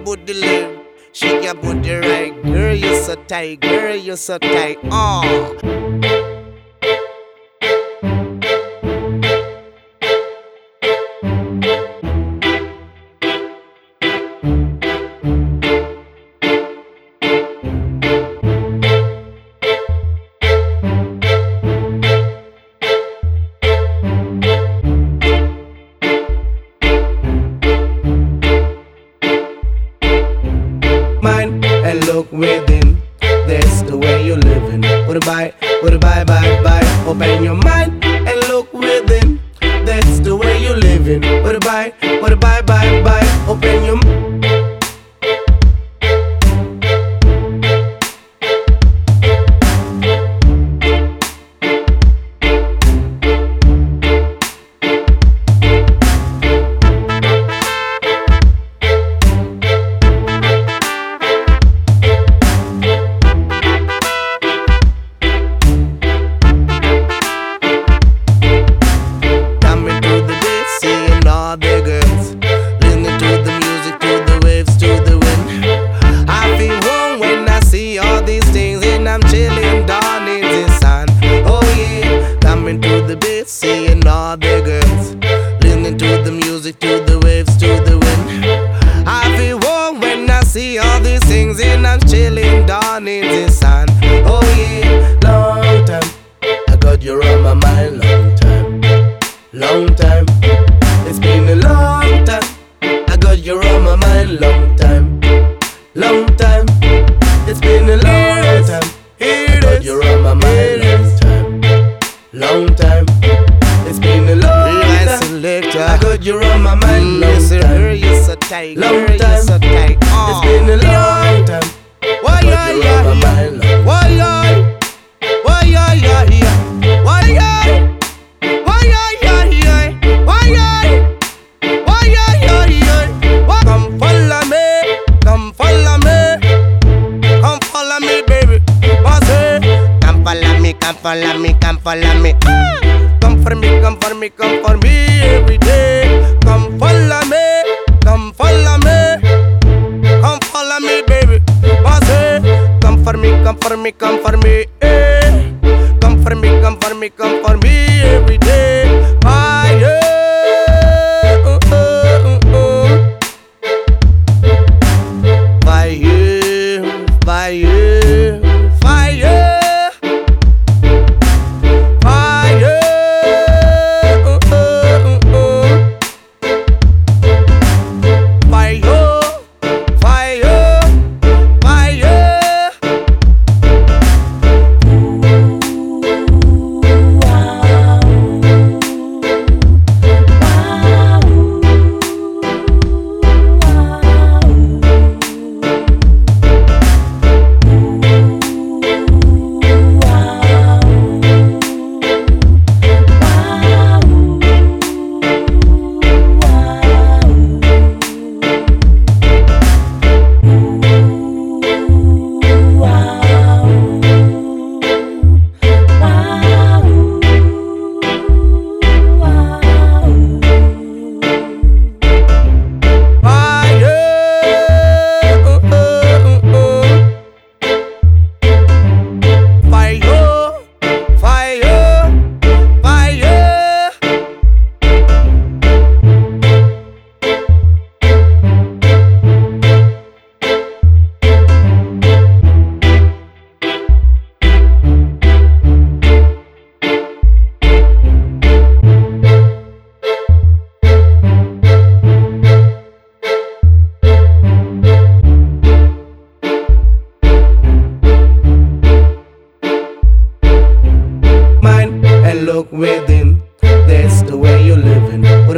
your booty left. Shake your booty right, girl, you're so tight, girl, you're so tight. Uh. Open your mind sun. Oh yeah, long time. I got you on my mind, long time. Long time, it's been a long time. I got you on my mind, long time. Long time, it's been a long time. I got you on my mind, long time. Long time, it's been a long time. I got you on my mind, long time. you so tight, Long time. Follow me, come follow me, come for me, come for me, come for me every day. Come follow me, come follow me, come follow me, baby. What's it? Come for me, come for me, come for me.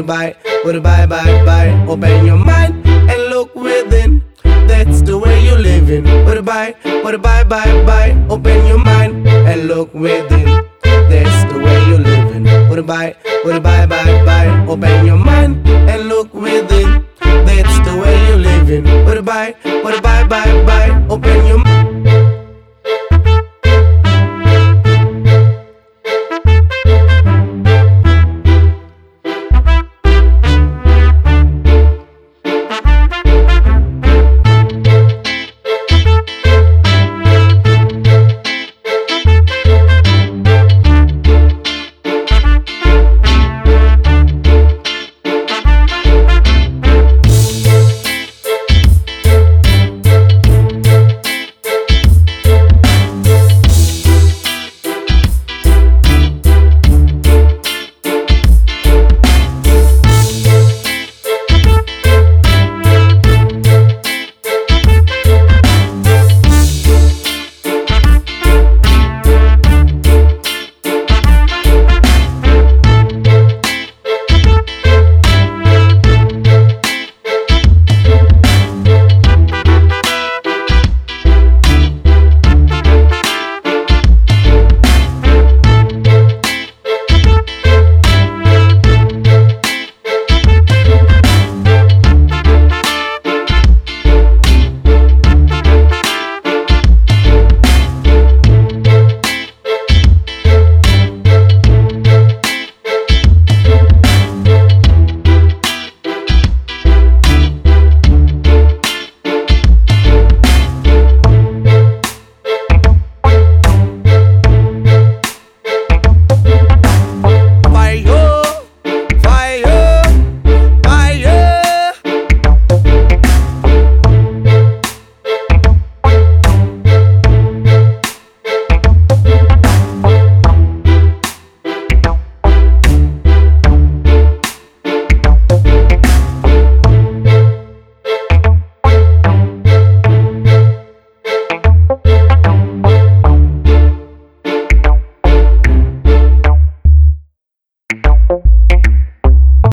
A bye, what a bye, bye, bye. Open your mind and look within. That's the way you're living. What a bye, what a bye, bye, bye. Open your mind and look within. That's the way you're living. What a bye, what a bye, bye, bye. Open your mind